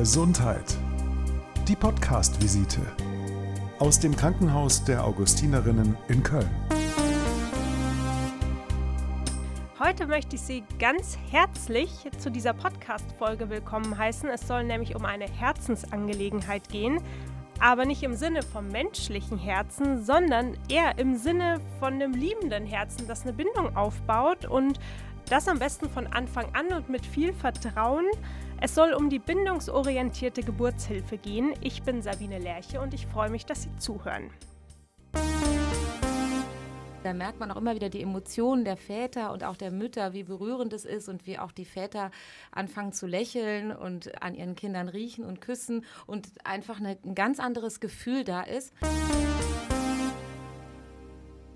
Gesundheit. Die Podcast-Visite aus dem Krankenhaus der Augustinerinnen in Köln. Heute möchte ich Sie ganz herzlich zu dieser Podcast-Folge willkommen heißen. Es soll nämlich um eine Herzensangelegenheit gehen, aber nicht im Sinne vom menschlichen Herzen, sondern eher im Sinne von einem liebenden Herzen, das eine Bindung aufbaut und das am besten von Anfang an und mit viel Vertrauen. Es soll um die bindungsorientierte Geburtshilfe gehen. Ich bin Sabine Lerche und ich freue mich, dass Sie zuhören. Da merkt man auch immer wieder die Emotionen der Väter und auch der Mütter, wie berührend es ist und wie auch die Väter anfangen zu lächeln und an ihren Kindern riechen und küssen und einfach eine, ein ganz anderes Gefühl da ist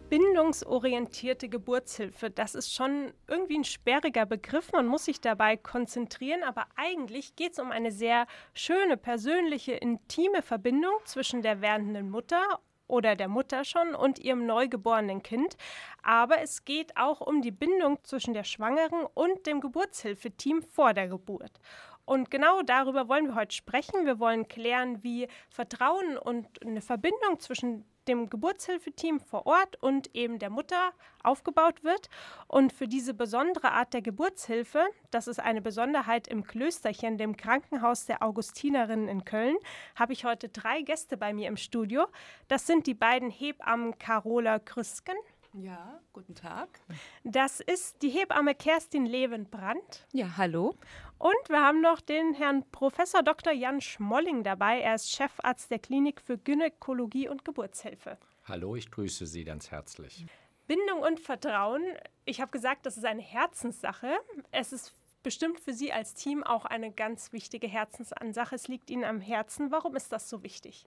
bindungsorientierte Geburtshilfe, das ist schon irgendwie ein sperriger Begriff. Man muss sich dabei konzentrieren, aber eigentlich geht es um eine sehr schöne, persönliche, intime Verbindung zwischen der werdenden Mutter oder der Mutter schon und ihrem neugeborenen Kind. Aber es geht auch um die Bindung zwischen der Schwangeren und dem Geburtshilfeteam vor der Geburt. Und genau darüber wollen wir heute sprechen. Wir wollen klären, wie Vertrauen und eine Verbindung zwischen dem Geburtshilfeteam vor Ort und eben der Mutter aufgebaut wird. Und für diese besondere Art der Geburtshilfe, das ist eine Besonderheit im Klösterchen, dem Krankenhaus der Augustinerinnen in Köln, habe ich heute drei Gäste bei mir im Studio. Das sind die beiden Hebammen Carola Krüsken. Ja, guten Tag. Das ist die Hebamme Kerstin Levenbrand. Ja, hallo. Und wir haben noch den Herrn Professor Dr. Jan Schmolling dabei. Er ist Chefarzt der Klinik für Gynäkologie und Geburtshilfe. Hallo, ich grüße Sie ganz herzlich. Bindung und Vertrauen. Ich habe gesagt, das ist eine Herzenssache. Es ist bestimmt für Sie als Team auch eine ganz wichtige Herzensansache. Es liegt Ihnen am Herzen. Warum ist das so wichtig?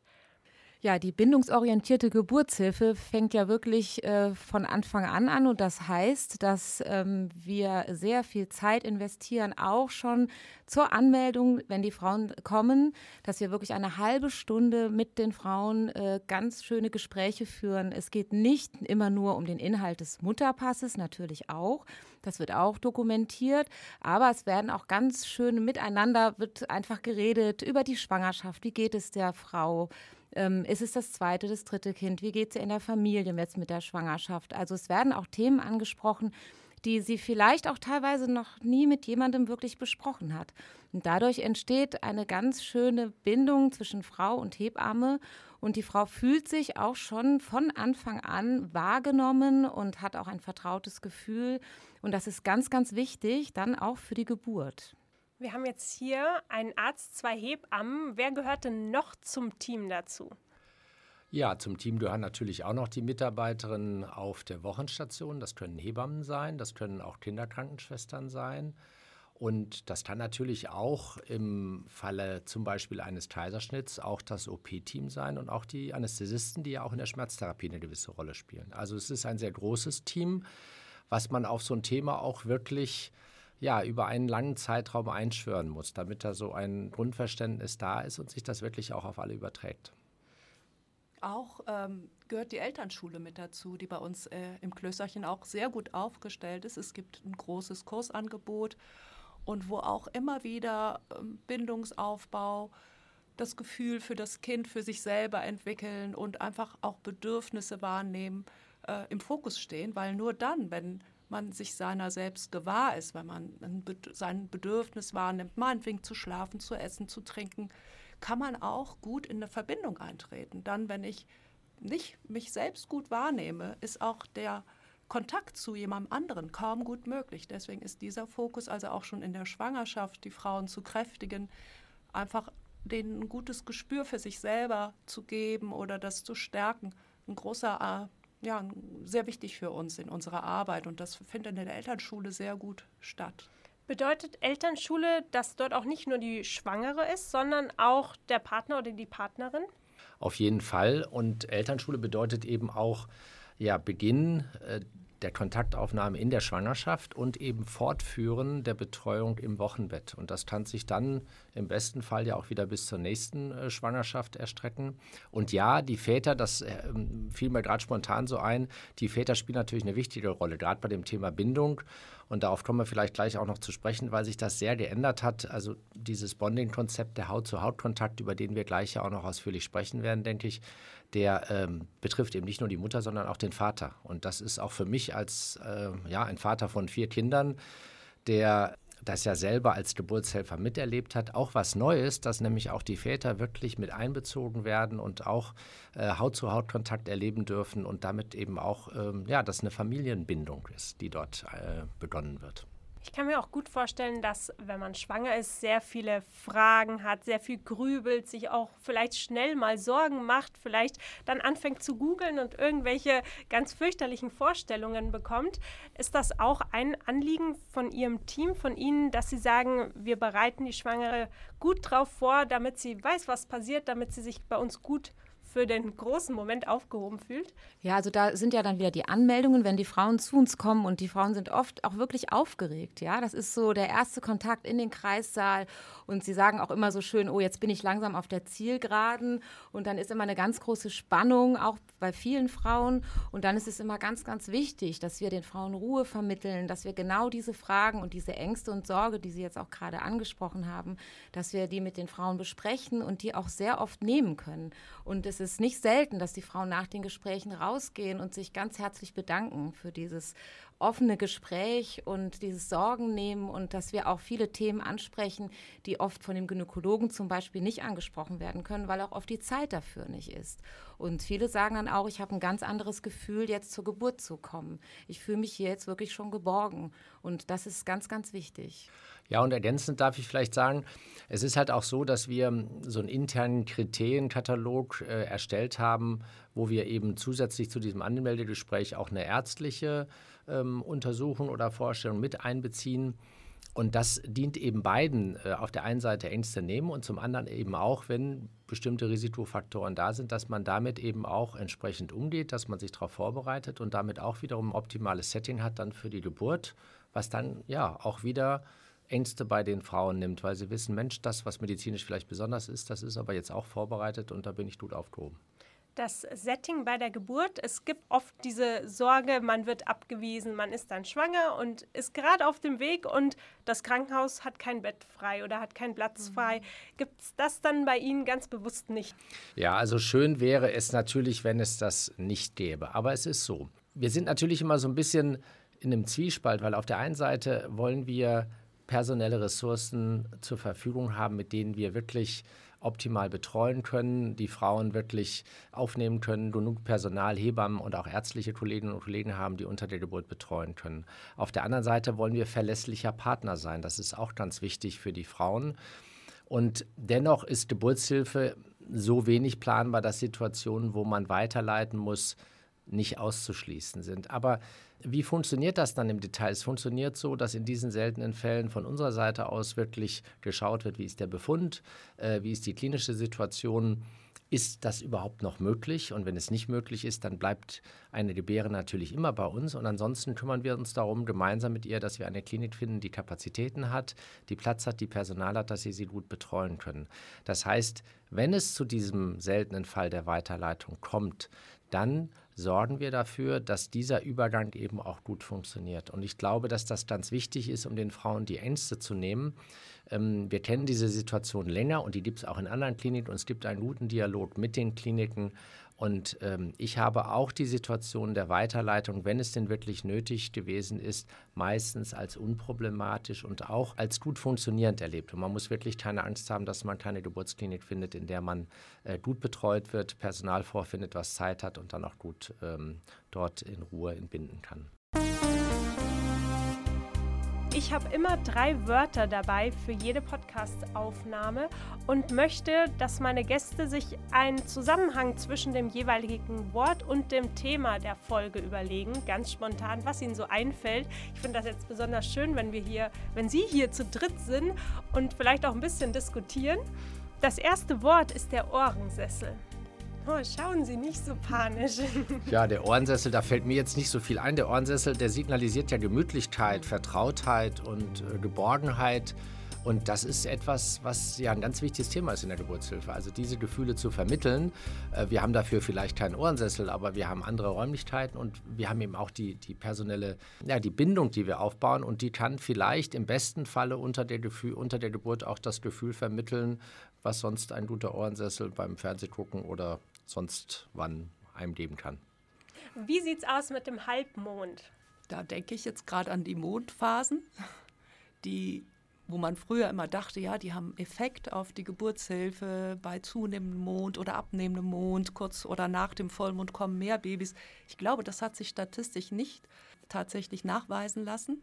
Ja, die bindungsorientierte Geburtshilfe fängt ja wirklich äh, von Anfang an an und das heißt, dass ähm, wir sehr viel Zeit investieren, auch schon zur Anmeldung, wenn die Frauen kommen, dass wir wirklich eine halbe Stunde mit den Frauen äh, ganz schöne Gespräche führen. Es geht nicht immer nur um den Inhalt des Mutterpasses, natürlich auch. Das wird auch dokumentiert, aber es werden auch ganz schön miteinander wird einfach geredet über die Schwangerschaft. Wie geht es der Frau? Ähm, ist es das zweite, das dritte Kind? Wie geht es in der Familie jetzt mit der Schwangerschaft? Also es werden auch Themen angesprochen, die sie vielleicht auch teilweise noch nie mit jemandem wirklich besprochen hat. Und dadurch entsteht eine ganz schöne Bindung zwischen Frau und Hebamme und die Frau fühlt sich auch schon von Anfang an wahrgenommen und hat auch ein vertrautes Gefühl. Und das ist ganz, ganz wichtig dann auch für die Geburt. Wir haben jetzt hier einen Arzt, zwei Hebammen. Wer gehört denn noch zum Team dazu? Ja, zum Team gehören natürlich auch noch die Mitarbeiterinnen auf der Wochenstation. Das können Hebammen sein, das können auch Kinderkrankenschwestern sein. Und das kann natürlich auch im Falle zum Beispiel eines Kaiserschnitts auch das OP-Team sein und auch die Anästhesisten, die ja auch in der Schmerztherapie eine gewisse Rolle spielen. Also es ist ein sehr großes Team, was man auf so ein Thema auch wirklich ja, über einen langen Zeitraum einschwören muss, damit da so ein Grundverständnis da ist und sich das wirklich auch auf alle überträgt. Auch ähm, gehört die Elternschule mit dazu, die bei uns äh, im Klösterchen auch sehr gut aufgestellt ist. Es gibt ein großes Kursangebot und wo auch immer wieder ähm, Bindungsaufbau, das Gefühl für das Kind, für sich selber entwickeln und einfach auch Bedürfnisse wahrnehmen äh, im Fokus stehen, weil nur dann, wenn man sich seiner selbst gewahr ist, wenn man sein Bedürfnis wahrnimmt, meinetwegen zu schlafen, zu essen, zu trinken, kann man auch gut in eine Verbindung eintreten. Dann, wenn ich nicht mich selbst gut wahrnehme, ist auch der Kontakt zu jemandem anderen kaum gut möglich. Deswegen ist dieser Fokus also auch schon in der Schwangerschaft, die Frauen zu kräftigen, einfach denen ein gutes Gespür für sich selber zu geben oder das zu stärken, ein großer äh, ja, sehr wichtig für uns in unserer Arbeit und das findet in der Elternschule sehr gut statt. Bedeutet Elternschule, dass dort auch nicht nur die Schwangere ist, sondern auch der Partner oder die Partnerin? Auf jeden Fall. Und Elternschule bedeutet eben auch ja, Beginn äh, der Kontaktaufnahme in der Schwangerschaft und eben Fortführen der Betreuung im Wochenbett. Und das kann sich dann im besten Fall ja auch wieder bis zur nächsten äh, Schwangerschaft erstrecken. Und ja, die Väter, das äh, fiel mir gerade spontan so ein, die Väter spielen natürlich eine wichtige Rolle, gerade bei dem Thema Bindung. Und darauf kommen wir vielleicht gleich auch noch zu sprechen, weil sich das sehr geändert hat. Also dieses Bonding-Konzept, der Haut-zu-Haut-Kontakt, über den wir gleich ja auch noch ausführlich sprechen werden, denke ich, der ähm, betrifft eben nicht nur die Mutter, sondern auch den Vater. Und das ist auch für mich als äh, ja, ein Vater von vier Kindern, der das ja selber als Geburtshelfer miterlebt hat, auch was Neues, dass nämlich auch die Väter wirklich mit einbezogen werden und auch äh, Haut-zu-Haut-Kontakt erleben dürfen und damit eben auch, ähm, ja, dass eine Familienbindung ist, die dort äh, begonnen wird. Ich kann mir auch gut vorstellen, dass wenn man schwanger ist, sehr viele Fragen hat, sehr viel grübelt, sich auch vielleicht schnell mal Sorgen macht, vielleicht dann anfängt zu googeln und irgendwelche ganz fürchterlichen Vorstellungen bekommt. Ist das auch ein Anliegen von Ihrem Team, von Ihnen, dass Sie sagen, wir bereiten die Schwangere gut drauf vor, damit sie weiß, was passiert, damit sie sich bei uns gut für den großen Moment aufgehoben fühlt? Ja, also da sind ja dann wieder die Anmeldungen, wenn die Frauen zu uns kommen und die Frauen sind oft auch wirklich aufgeregt. Ja, das ist so der erste Kontakt in den Kreissaal und sie sagen auch immer so schön, oh, jetzt bin ich langsam auf der Zielgeraden und dann ist immer eine ganz große Spannung, auch bei vielen Frauen und dann ist es immer ganz, ganz wichtig, dass wir den Frauen Ruhe vermitteln, dass wir genau diese Fragen und diese Ängste und Sorge, die Sie jetzt auch gerade angesprochen haben, dass wir die mit den Frauen besprechen und die auch sehr oft nehmen können. Und es ist nicht selten, dass die Frauen nach den Gesprächen rausgehen und sich ganz herzlich bedanken für dieses offene Gespräch und dieses Sorgen nehmen und dass wir auch viele Themen ansprechen, die oft von dem Gynäkologen zum Beispiel nicht angesprochen werden können, weil auch oft die Zeit dafür nicht ist. Und viele sagen dann auch, ich habe ein ganz anderes Gefühl, jetzt zur Geburt zu kommen. Ich fühle mich hier jetzt wirklich schon geborgen. Und das ist ganz, ganz wichtig. Ja, und ergänzend darf ich vielleicht sagen, es ist halt auch so, dass wir so einen internen Kriterienkatalog äh, erstellt haben, wo wir eben zusätzlich zu diesem Anmeldegespräch auch eine ärztliche ähm, Untersuchung oder Vorstellung mit einbeziehen. Und das dient eben beiden, äh, auf der einen Seite Ängste nehmen und zum anderen eben auch, wenn bestimmte Risikofaktoren da sind, dass man damit eben auch entsprechend umgeht, dass man sich darauf vorbereitet und damit auch wiederum ein optimales Setting hat dann für die Geburt, was dann ja auch wieder Ängste bei den Frauen nimmt, weil sie wissen, Mensch, das, was medizinisch vielleicht besonders ist, das ist aber jetzt auch vorbereitet und da bin ich gut aufgehoben. Das Setting bei der Geburt, es gibt oft diese Sorge, man wird abgewiesen, man ist dann schwanger und ist gerade auf dem Weg und das Krankenhaus hat kein Bett frei oder hat keinen Platz mhm. frei. Gibt es das dann bei Ihnen ganz bewusst nicht? Ja, also schön wäre es natürlich, wenn es das nicht gäbe, aber es ist so. Wir sind natürlich immer so ein bisschen in einem Zwiespalt, weil auf der einen Seite wollen wir personelle Ressourcen zur Verfügung haben, mit denen wir wirklich optimal betreuen können, die Frauen wirklich aufnehmen können, genug Personal, Hebammen und auch ärztliche Kolleginnen und Kollegen haben, die unter der Geburt betreuen können. Auf der anderen Seite wollen wir verlässlicher Partner sein. Das ist auch ganz wichtig für die Frauen. Und dennoch ist Geburtshilfe so wenig planbar, dass Situationen, wo man weiterleiten muss, nicht auszuschließen sind. Aber wie funktioniert das dann im Detail? Es funktioniert so, dass in diesen seltenen Fällen von unserer Seite aus wirklich geschaut wird, wie ist der Befund, äh, wie ist die klinische Situation, ist das überhaupt noch möglich? Und wenn es nicht möglich ist, dann bleibt eine Gebäre natürlich immer bei uns. Und ansonsten kümmern wir uns darum, gemeinsam mit ihr, dass wir eine Klinik finden, die Kapazitäten hat, die Platz hat, die Personal hat, dass sie sie gut betreuen können. Das heißt, wenn es zu diesem seltenen Fall der Weiterleitung kommt, dann sorgen wir dafür, dass dieser Übergang eben auch gut funktioniert. Und ich glaube, dass das ganz wichtig ist, um den Frauen die Ängste zu nehmen. Ähm, wir kennen diese Situation länger und die gibt es auch in anderen Kliniken und es gibt einen guten Dialog mit den Kliniken und ähm, ich habe auch die Situation der Weiterleitung, wenn es denn wirklich nötig gewesen ist, meistens als unproblematisch und auch als gut funktionierend erlebt. Und man muss wirklich keine Angst haben, dass man keine Geburtsklinik findet, in der man äh, gut betreut wird, Personal vorfindet, was Zeit hat und dann auch gut ähm, dort in Ruhe entbinden kann. Ich habe immer drei Wörter dabei für jede Podcast-Aufnahme und möchte, dass meine Gäste sich einen Zusammenhang zwischen dem jeweiligen Wort und dem Thema der Folge überlegen, ganz spontan, was ihnen so einfällt. Ich finde das jetzt besonders schön, wenn wir hier, wenn Sie hier zu dritt sind und vielleicht auch ein bisschen diskutieren. Das erste Wort ist der Ohrensessel. Oh, schauen Sie nicht so panisch. Ja, der Ohrensessel, da fällt mir jetzt nicht so viel ein. Der Ohrensessel, der signalisiert ja Gemütlichkeit, Vertrautheit und äh, Geborgenheit. Und das ist etwas, was ja ein ganz wichtiges Thema ist in der Geburtshilfe. Also diese Gefühle zu vermitteln. Äh, wir haben dafür vielleicht keinen Ohrensessel, aber wir haben andere Räumlichkeiten und wir haben eben auch die, die personelle, ja, die Bindung, die wir aufbauen und die kann vielleicht im besten Falle unter der, Gefühl, unter der Geburt auch das Gefühl vermitteln, was sonst ein guter Ohrensessel beim Fernsehgucken oder sonst wann einem geben kann. Wie sieht es aus mit dem Halbmond? Da denke ich jetzt gerade an die Mondphasen, die wo man früher immer dachte, ja, die haben Effekt auf die Geburtshilfe bei zunehmendem Mond oder abnehmendem Mond, kurz oder nach dem Vollmond kommen mehr Babys. Ich glaube, das hat sich statistisch nicht tatsächlich nachweisen lassen.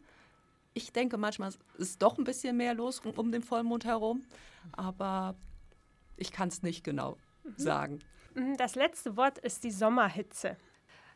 Ich denke, manchmal ist doch ein bisschen mehr los um den Vollmond herum, aber ich kann es nicht genau mhm. sagen. Mhm, das letzte Wort ist die Sommerhitze.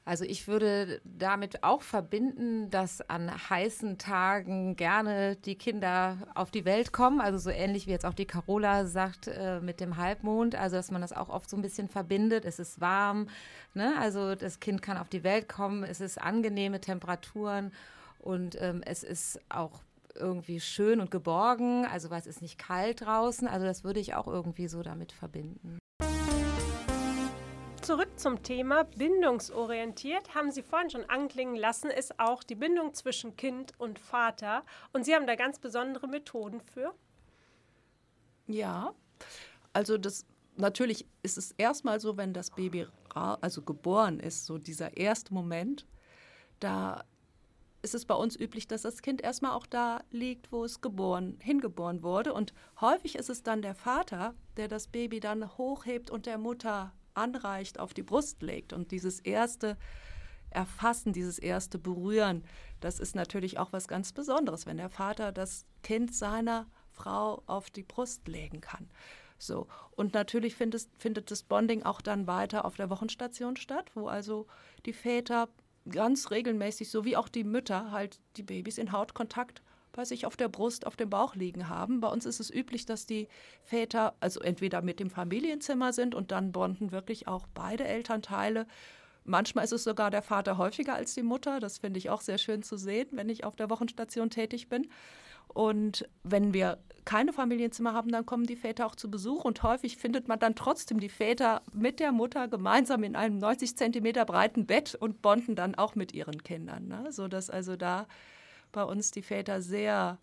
Also ich würde damit auch verbinden, dass an heißen Tagen gerne die Kinder auf die Welt kommen. Also so ähnlich wie jetzt auch die Carola sagt äh, mit dem Halbmond. Also dass man das auch oft so ein bisschen verbindet. Es ist warm, ne? also das Kind kann auf die Welt kommen. Es ist angenehme Temperaturen und ähm, es ist auch irgendwie schön und geborgen. Also weil es ist nicht kalt draußen. Also das würde ich auch irgendwie so damit verbinden zurück zum Thema bindungsorientiert. Haben Sie vorhin schon anklingen lassen, ist auch die Bindung zwischen Kind und Vater. Und Sie haben da ganz besondere Methoden für? Ja, also das natürlich ist es erstmal so, wenn das Baby also geboren ist, so dieser erste Moment, da ist es bei uns üblich, dass das Kind erstmal auch da liegt, wo es geboren, hingeboren wurde. Und häufig ist es dann der Vater, der das Baby dann hochhebt und der Mutter anreicht, auf die Brust legt. Und dieses erste Erfassen, dieses erste Berühren, das ist natürlich auch was ganz Besonderes, wenn der Vater das Kind seiner Frau auf die Brust legen kann. So. Und natürlich findet, findet das Bonding auch dann weiter auf der Wochenstation statt, wo also die Väter ganz regelmäßig, so wie auch die Mütter, halt die Babys in Hautkontakt bei sich auf der Brust, auf dem Bauch liegen haben. Bei uns ist es üblich, dass die Väter also entweder mit dem Familienzimmer sind und dann bonden wirklich auch beide Elternteile. Manchmal ist es sogar der Vater häufiger als die Mutter. Das finde ich auch sehr schön zu sehen, wenn ich auf der Wochenstation tätig bin. Und wenn wir keine Familienzimmer haben, dann kommen die Väter auch zu Besuch und häufig findet man dann trotzdem die Väter mit der Mutter gemeinsam in einem 90 Zentimeter breiten Bett und bonden dann auch mit ihren Kindern, ne? sodass also da bei uns die Väter sehr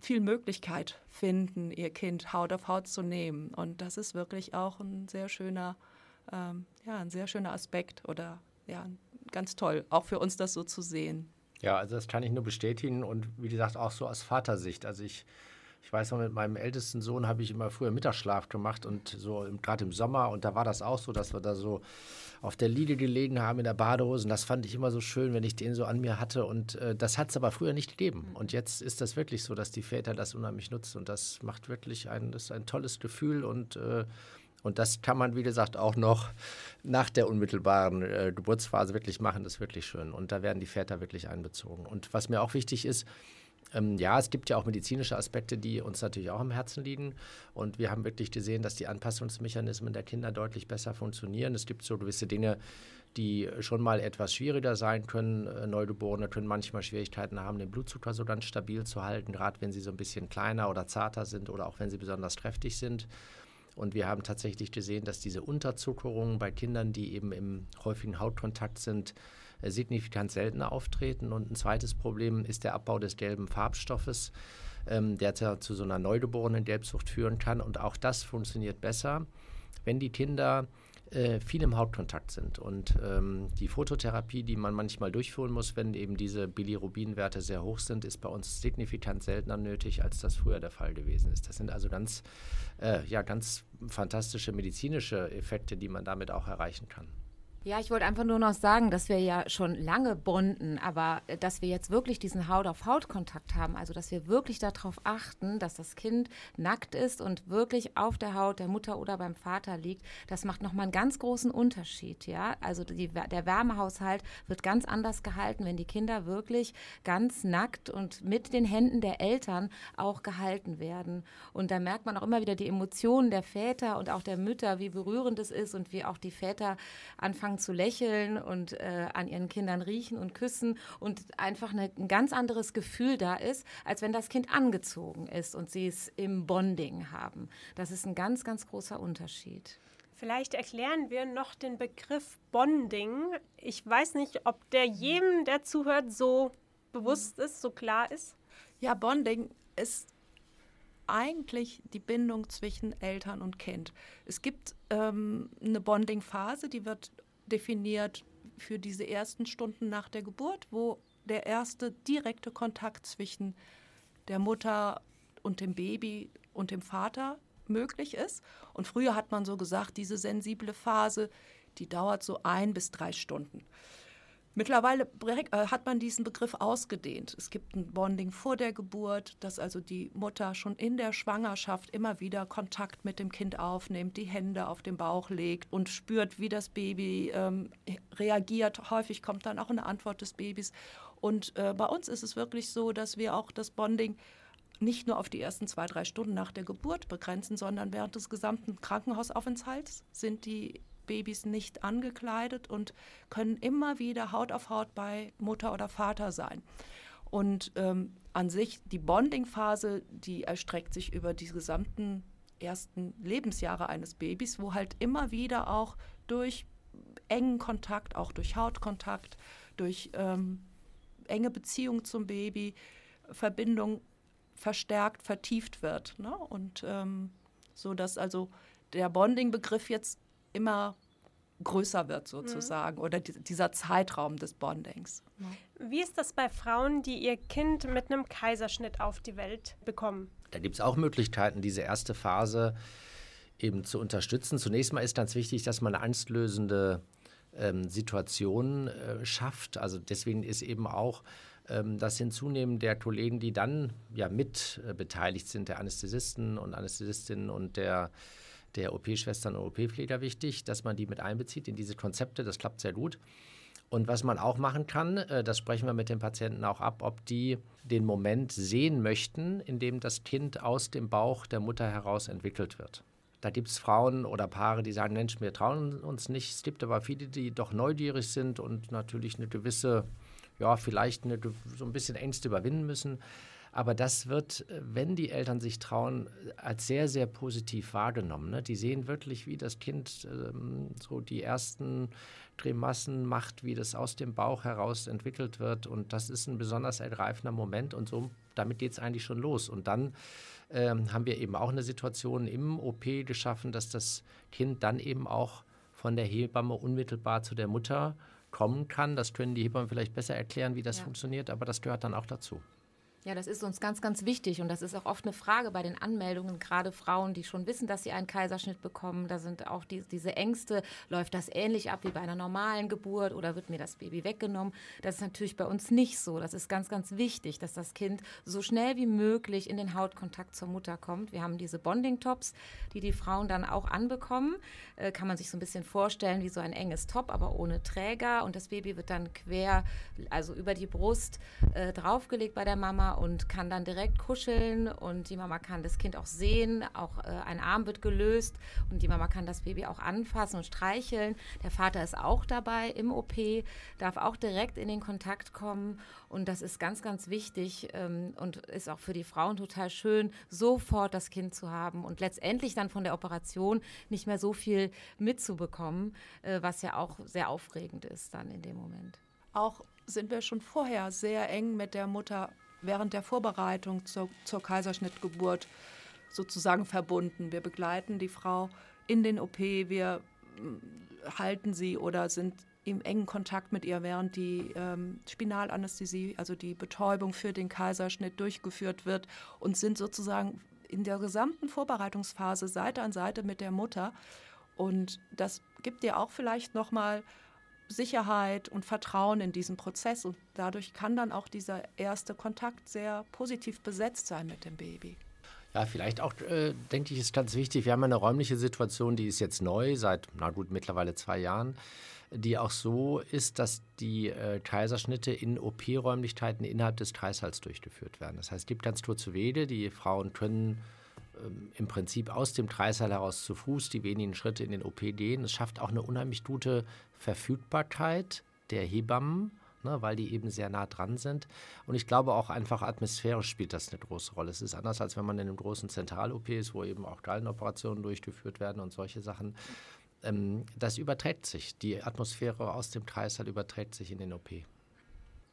viel Möglichkeit finden, ihr Kind Haut auf Haut zu nehmen. Und das ist wirklich auch ein sehr schöner, ähm, ja, ein sehr schöner Aspekt oder ja, ganz toll, auch für uns das so zu sehen. Ja, also das kann ich nur bestätigen und wie gesagt auch so aus Vatersicht. Also ich ich weiß noch, mit meinem ältesten Sohn habe ich immer früher Mittagsschlaf gemacht und so gerade im Sommer. Und da war das auch so, dass wir da so auf der Liege gelegen haben in der Badehose. Und das fand ich immer so schön, wenn ich den so an mir hatte. Und äh, das hat es aber früher nicht gegeben. Und jetzt ist das wirklich so, dass die Väter das unheimlich nutzen. Und das macht wirklich ein, das ist ein tolles Gefühl. Und äh, und das kann man, wie gesagt, auch noch nach der unmittelbaren äh, Geburtsphase wirklich machen. Das ist wirklich schön. Und da werden die Väter wirklich einbezogen. Und was mir auch wichtig ist, ähm, ja, es gibt ja auch medizinische Aspekte, die uns natürlich auch am Herzen liegen. Und wir haben wirklich gesehen, dass die Anpassungsmechanismen der Kinder deutlich besser funktionieren. Es gibt so gewisse Dinge, die schon mal etwas schwieriger sein können. Äh, Neugeborene können manchmal Schwierigkeiten haben, den Blutzucker so ganz stabil zu halten, gerade wenn sie so ein bisschen kleiner oder zarter sind oder auch wenn sie besonders kräftig sind. Und wir haben tatsächlich gesehen, dass diese Unterzuckerungen bei Kindern, die eben im häufigen Hautkontakt sind, signifikant seltener auftreten. Und ein zweites Problem ist der Abbau des gelben Farbstoffes, ähm, der zu so einer neugeborenen Gelbsucht führen kann. Und auch das funktioniert besser, wenn die Kinder äh, viel im Hautkontakt sind. Und ähm, die Phototherapie, die man manchmal durchführen muss, wenn eben diese Bilirubinwerte sehr hoch sind, ist bei uns signifikant seltener nötig, als das früher der Fall gewesen ist. Das sind also ganz, äh, ja, ganz fantastische medizinische Effekte, die man damit auch erreichen kann. Ja, ich wollte einfach nur noch sagen, dass wir ja schon lange bonden, aber äh, dass wir jetzt wirklich diesen Haut-auf-Haut-Kontakt haben, also dass wir wirklich darauf achten, dass das Kind nackt ist und wirklich auf der Haut der Mutter oder beim Vater liegt, das macht nochmal einen ganz großen Unterschied, ja. Also die, der Wärmehaushalt wird ganz anders gehalten, wenn die Kinder wirklich ganz nackt und mit den Händen der Eltern auch gehalten werden. Und da merkt man auch immer wieder die Emotionen der Väter und auch der Mütter, wie berührend es ist und wie auch die Väter anfangen zu lächeln und äh, an ihren Kindern riechen und küssen und einfach eine, ein ganz anderes Gefühl da ist, als wenn das Kind angezogen ist und sie es im Bonding haben. Das ist ein ganz, ganz großer Unterschied. Vielleicht erklären wir noch den Begriff Bonding. Ich weiß nicht, ob der jedem, der zuhört, so bewusst ist, so klar ist. Ja, Bonding ist eigentlich die Bindung zwischen Eltern und Kind. Es gibt ähm, eine Bonding-Phase, die wird definiert für diese ersten Stunden nach der Geburt, wo der erste direkte Kontakt zwischen der Mutter und dem Baby und dem Vater möglich ist. Und früher hat man so gesagt, diese sensible Phase, die dauert so ein bis drei Stunden. Mittlerweile äh, hat man diesen Begriff ausgedehnt. Es gibt ein Bonding vor der Geburt, dass also die Mutter schon in der Schwangerschaft immer wieder Kontakt mit dem Kind aufnimmt, die Hände auf den Bauch legt und spürt, wie das Baby ähm, reagiert. Häufig kommt dann auch eine Antwort des Babys. Und äh, bei uns ist es wirklich so, dass wir auch das Bonding nicht nur auf die ersten zwei, drei Stunden nach der Geburt begrenzen, sondern während des gesamten Krankenhausaufenthalts sind die Babys nicht angekleidet und können immer wieder Haut auf Haut bei Mutter oder Vater sein. Und ähm, an sich die Bonding-Phase, die erstreckt sich über die gesamten ersten Lebensjahre eines Babys, wo halt immer wieder auch durch engen Kontakt, auch durch Hautkontakt, durch ähm, enge Beziehung zum Baby, Verbindung verstärkt, vertieft wird. Ne? Und ähm, so dass also der Bonding-Begriff jetzt immer größer wird sozusagen mhm. oder die, dieser Zeitraum des Bondings. Wie ist das bei Frauen, die ihr Kind mit einem Kaiserschnitt auf die Welt bekommen? Da gibt es auch Möglichkeiten, diese erste Phase eben zu unterstützen. Zunächst mal ist ganz wichtig, dass man eine angstlösende ähm, Situation äh, schafft. Also deswegen ist eben auch ähm, das Hinzunehmen der Kollegen, die dann ja mit äh, beteiligt sind, der Anästhesisten und Anästhesistinnen und der, der OP-Schwestern und OP-Pfleger wichtig, dass man die mit einbezieht in diese Konzepte. Das klappt sehr gut. Und was man auch machen kann, äh, das sprechen wir mit den Patienten auch ab, ob die den Moment sehen möchten, in dem das Kind aus dem Bauch der Mutter heraus entwickelt wird. Da gibt es Frauen oder Paare, die sagen, Mensch, wir trauen uns nicht. Es gibt aber viele, die doch neugierig sind und natürlich eine gewisse ja, vielleicht eine, so ein bisschen Ängste überwinden müssen. Aber das wird, wenn die Eltern sich trauen, als sehr, sehr positiv wahrgenommen. Ne? Die sehen wirklich, wie das Kind ähm, so die ersten Tremassen macht, wie das aus dem Bauch heraus entwickelt wird. Und das ist ein besonders ergreifender Moment. Und so, damit geht es eigentlich schon los. Und dann ähm, haben wir eben auch eine Situation im OP geschaffen, dass das Kind dann eben auch von der Hebamme unmittelbar zu der Mutter kommen kann. Das können die Hebammen vielleicht besser erklären, wie das ja. funktioniert, aber das gehört dann auch dazu. Ja, das ist uns ganz, ganz wichtig und das ist auch oft eine Frage bei den Anmeldungen, gerade Frauen, die schon wissen, dass sie einen Kaiserschnitt bekommen. Da sind auch die, diese Ängste, läuft das ähnlich ab wie bei einer normalen Geburt oder wird mir das Baby weggenommen? Das ist natürlich bei uns nicht so. Das ist ganz, ganz wichtig, dass das Kind so schnell wie möglich in den Hautkontakt zur Mutter kommt. Wir haben diese Bonding-Tops, die die Frauen dann auch anbekommen. Äh, kann man sich so ein bisschen vorstellen wie so ein enges Top, aber ohne Träger und das Baby wird dann quer, also über die Brust äh, draufgelegt bei der Mama und kann dann direkt kuscheln und die Mama kann das Kind auch sehen, auch äh, ein Arm wird gelöst und die Mama kann das Baby auch anfassen und streicheln. Der Vater ist auch dabei im OP, darf auch direkt in den Kontakt kommen und das ist ganz, ganz wichtig ähm, und ist auch für die Frauen total schön, sofort das Kind zu haben und letztendlich dann von der Operation nicht mehr so viel mitzubekommen, äh, was ja auch sehr aufregend ist dann in dem Moment. Auch sind wir schon vorher sehr eng mit der Mutter während der Vorbereitung zur, zur Kaiserschnittgeburt sozusagen verbunden. Wir begleiten die Frau in den OP, wir mm, halten sie oder sind im engen Kontakt mit ihr, während die ähm, Spinalanästhesie, also die Betäubung für den Kaiserschnitt durchgeführt wird und sind sozusagen in der gesamten Vorbereitungsphase Seite an Seite mit der Mutter. Und das gibt ihr auch vielleicht nochmal mal Sicherheit und Vertrauen in diesen Prozess und dadurch kann dann auch dieser erste Kontakt sehr positiv besetzt sein mit dem Baby. Ja, vielleicht auch, äh, denke ich, ist ganz wichtig. Wir haben eine räumliche Situation, die ist jetzt neu, seit, na gut, mittlerweile zwei Jahren, die auch so ist, dass die äh, Kaiserschnitte in OP-Räumlichkeiten innerhalb des Kreißsaals durchgeführt werden. Das heißt, es gibt ganz kurze Wege, die Frauen können im Prinzip aus dem Kreissaal heraus zu Fuß die wenigen Schritte in den OP gehen. Es schafft auch eine unheimlich gute Verfügbarkeit der Hebammen, ne, weil die eben sehr nah dran sind. Und ich glaube auch einfach atmosphärisch spielt das eine große Rolle. Es ist anders, als wenn man in einem großen Zentral-OP ist, wo eben auch Gallenoperationen durchgeführt werden und solche Sachen. Ähm, das überträgt sich. Die Atmosphäre aus dem Kreissaal überträgt sich in den OP.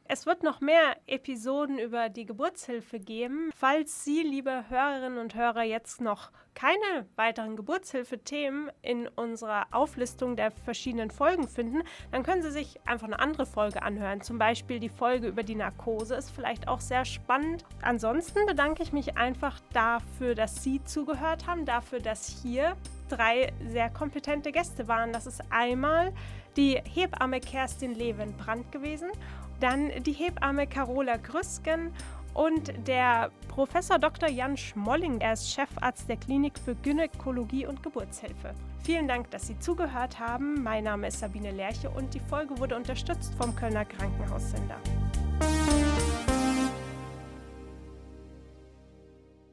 Es wird noch mehr Episoden über die Geburtshilfe geben. Falls Sie, liebe Hörerinnen und Hörer, jetzt noch keine weiteren Geburtshilfe-Themen in unserer Auflistung der verschiedenen Folgen finden, dann können Sie sich einfach eine andere Folge anhören. Zum Beispiel die Folge über die Narkose ist vielleicht auch sehr spannend. Ansonsten bedanke ich mich einfach dafür, dass Sie zugehört haben, dafür, dass hier drei sehr kompetente Gäste waren. Das ist einmal die Hebamme Kerstin Levin-Brandt gewesen dann die Hebamme Carola Grüsken und der Professor Dr. Jan Schmolling. Er ist Chefarzt der Klinik für Gynäkologie und Geburtshilfe. Vielen Dank, dass Sie zugehört haben. Mein Name ist Sabine Lerche und die Folge wurde unterstützt vom Kölner Krankenhaussender.